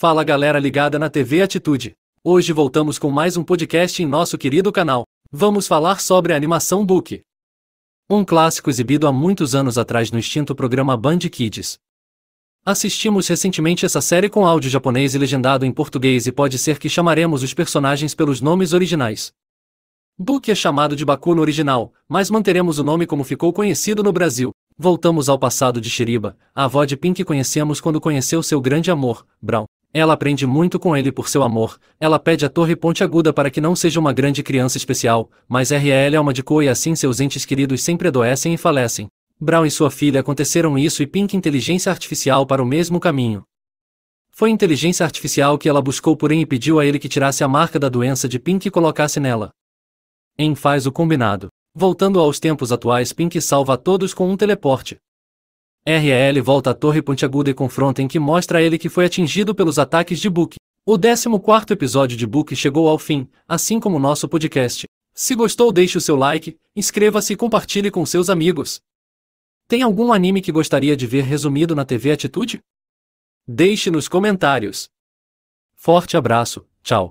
Fala galera ligada na TV Atitude. Hoje voltamos com mais um podcast em nosso querido canal. Vamos falar sobre a animação Book. Um clássico exibido há muitos anos atrás no extinto programa Band Kids. Assistimos recentemente essa série com áudio japonês e legendado em português e pode ser que chamaremos os personagens pelos nomes originais. Book é chamado de Baku no original, mas manteremos o nome como ficou conhecido no Brasil. Voltamos ao passado de Shiriba, a avó de Pink que conhecemos quando conheceu seu grande amor, Brown. Ela aprende muito com ele por seu amor. Ela pede a torre pontiaguda para que não seja uma grande criança especial, mas RL é uma de cor e assim seus entes queridos sempre adoecem e falecem. Brown e sua filha aconteceram isso e Pink inteligência artificial para o mesmo caminho. Foi inteligência artificial que ela buscou porém e pediu a ele que tirasse a marca da doença de Pink e colocasse nela. Em faz o combinado. Voltando aos tempos atuais Pink salva a todos com um teleporte. RL volta à Torre Pontiaguda e confronta em que mostra a ele que foi atingido pelos ataques de Book. O 14 episódio de Book chegou ao fim, assim como nosso podcast. Se gostou deixe o seu like, inscreva-se e compartilhe com seus amigos. Tem algum anime que gostaria de ver resumido na TV Atitude? Deixe nos comentários. Forte abraço, tchau.